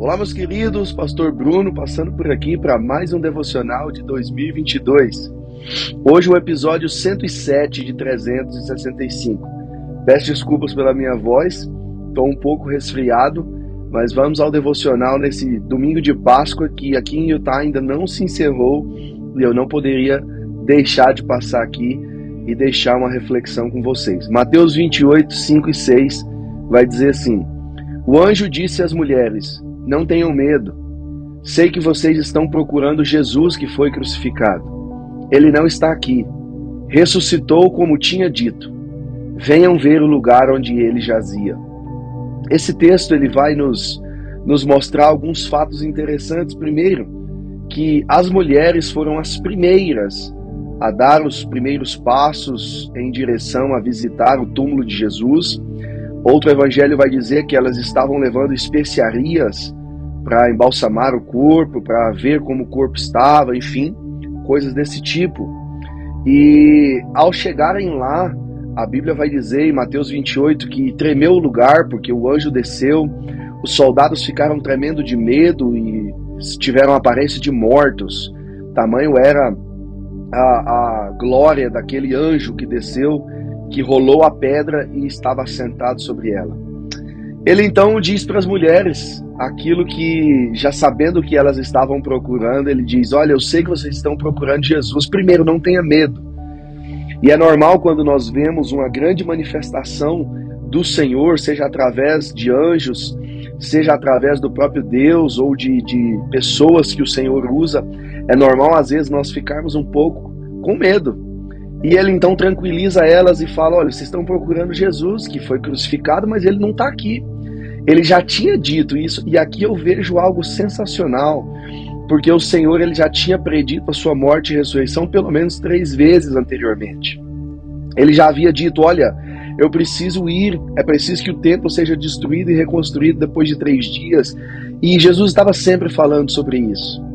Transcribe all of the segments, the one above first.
Olá, meus queridos, Pastor Bruno passando por aqui para mais um devocional de 2022. Hoje, o episódio 107 de 365. Peço desculpas pela minha voz, estou um pouco resfriado, mas vamos ao devocional nesse domingo de Páscoa que aqui em Utah ainda não se encerrou e eu não poderia deixar de passar aqui e deixar uma reflexão com vocês. Mateus 28, 5 e 6 vai dizer assim: O anjo disse às mulheres não tenham medo. Sei que vocês estão procurando Jesus que foi crucificado. Ele não está aqui. Ressuscitou como tinha dito. Venham ver o lugar onde ele jazia. Esse texto ele vai nos, nos mostrar alguns fatos interessantes. Primeiro, que as mulheres foram as primeiras a dar os primeiros passos em direção a visitar o túmulo de Jesus. Outro evangelho vai dizer que elas estavam levando especiarias para embalsamar o corpo, para ver como o corpo estava, enfim, coisas desse tipo. E ao chegarem lá, a Bíblia vai dizer em Mateus 28 que tremeu o lugar porque o anjo desceu, os soldados ficaram tremendo de medo e tiveram aparência de mortos. Tamanho era a, a glória daquele anjo que desceu, que rolou a pedra e estava sentado sobre ela. Ele então diz para as mulheres aquilo que, já sabendo que elas estavam procurando, ele diz: Olha, eu sei que vocês estão procurando Jesus. Primeiro, não tenha medo. E é normal quando nós vemos uma grande manifestação do Senhor, seja através de anjos, seja através do próprio Deus ou de, de pessoas que o Senhor usa, é normal às vezes nós ficarmos um pouco com medo. E ele então tranquiliza elas e fala: Olha, vocês estão procurando Jesus que foi crucificado, mas ele não está aqui. Ele já tinha dito isso, e aqui eu vejo algo sensacional, porque o Senhor ele já tinha predito a sua morte e ressurreição pelo menos três vezes anteriormente. Ele já havia dito: Olha, eu preciso ir, é preciso que o templo seja destruído e reconstruído depois de três dias. E Jesus estava sempre falando sobre isso.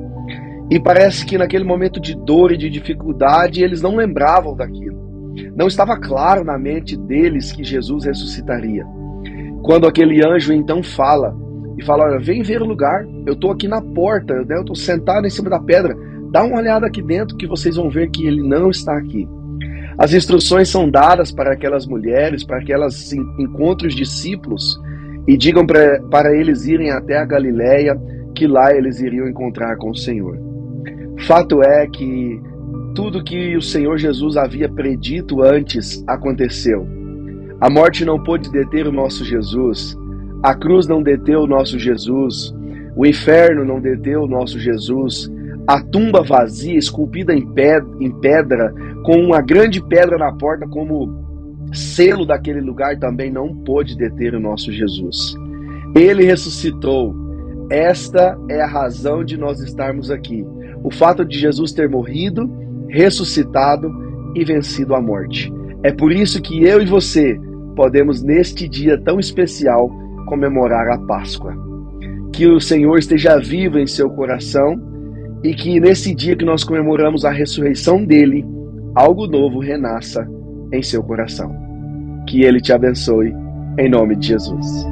E parece que naquele momento de dor e de dificuldade, eles não lembravam daquilo. Não estava claro na mente deles que Jesus ressuscitaria. Quando aquele anjo então fala e fala: Olha, vem ver o lugar, eu estou aqui na porta, né? eu estou sentado em cima da pedra, dá uma olhada aqui dentro que vocês vão ver que ele não está aqui. As instruções são dadas para aquelas mulheres, para que elas encontrem os discípulos e digam para eles irem até a Galiléia, que lá eles iriam encontrar com o Senhor. Fato é que tudo que o Senhor Jesus havia predito antes aconteceu. A morte não pôde deter o nosso Jesus, a cruz não deteu o nosso Jesus, o inferno não deteu o nosso Jesus, a tumba vazia, esculpida em pedra, com uma grande pedra na porta como selo daquele lugar, também não pôde deter o nosso Jesus. Ele ressuscitou. Esta é a razão de nós estarmos aqui. O fato de Jesus ter morrido, ressuscitado e vencido a morte. É por isso que eu e você podemos, neste dia tão especial, comemorar a Páscoa. Que o Senhor esteja vivo em seu coração e que nesse dia que nós comemoramos a ressurreição dele, algo novo renasça em seu coração. Que ele te abençoe, em nome de Jesus.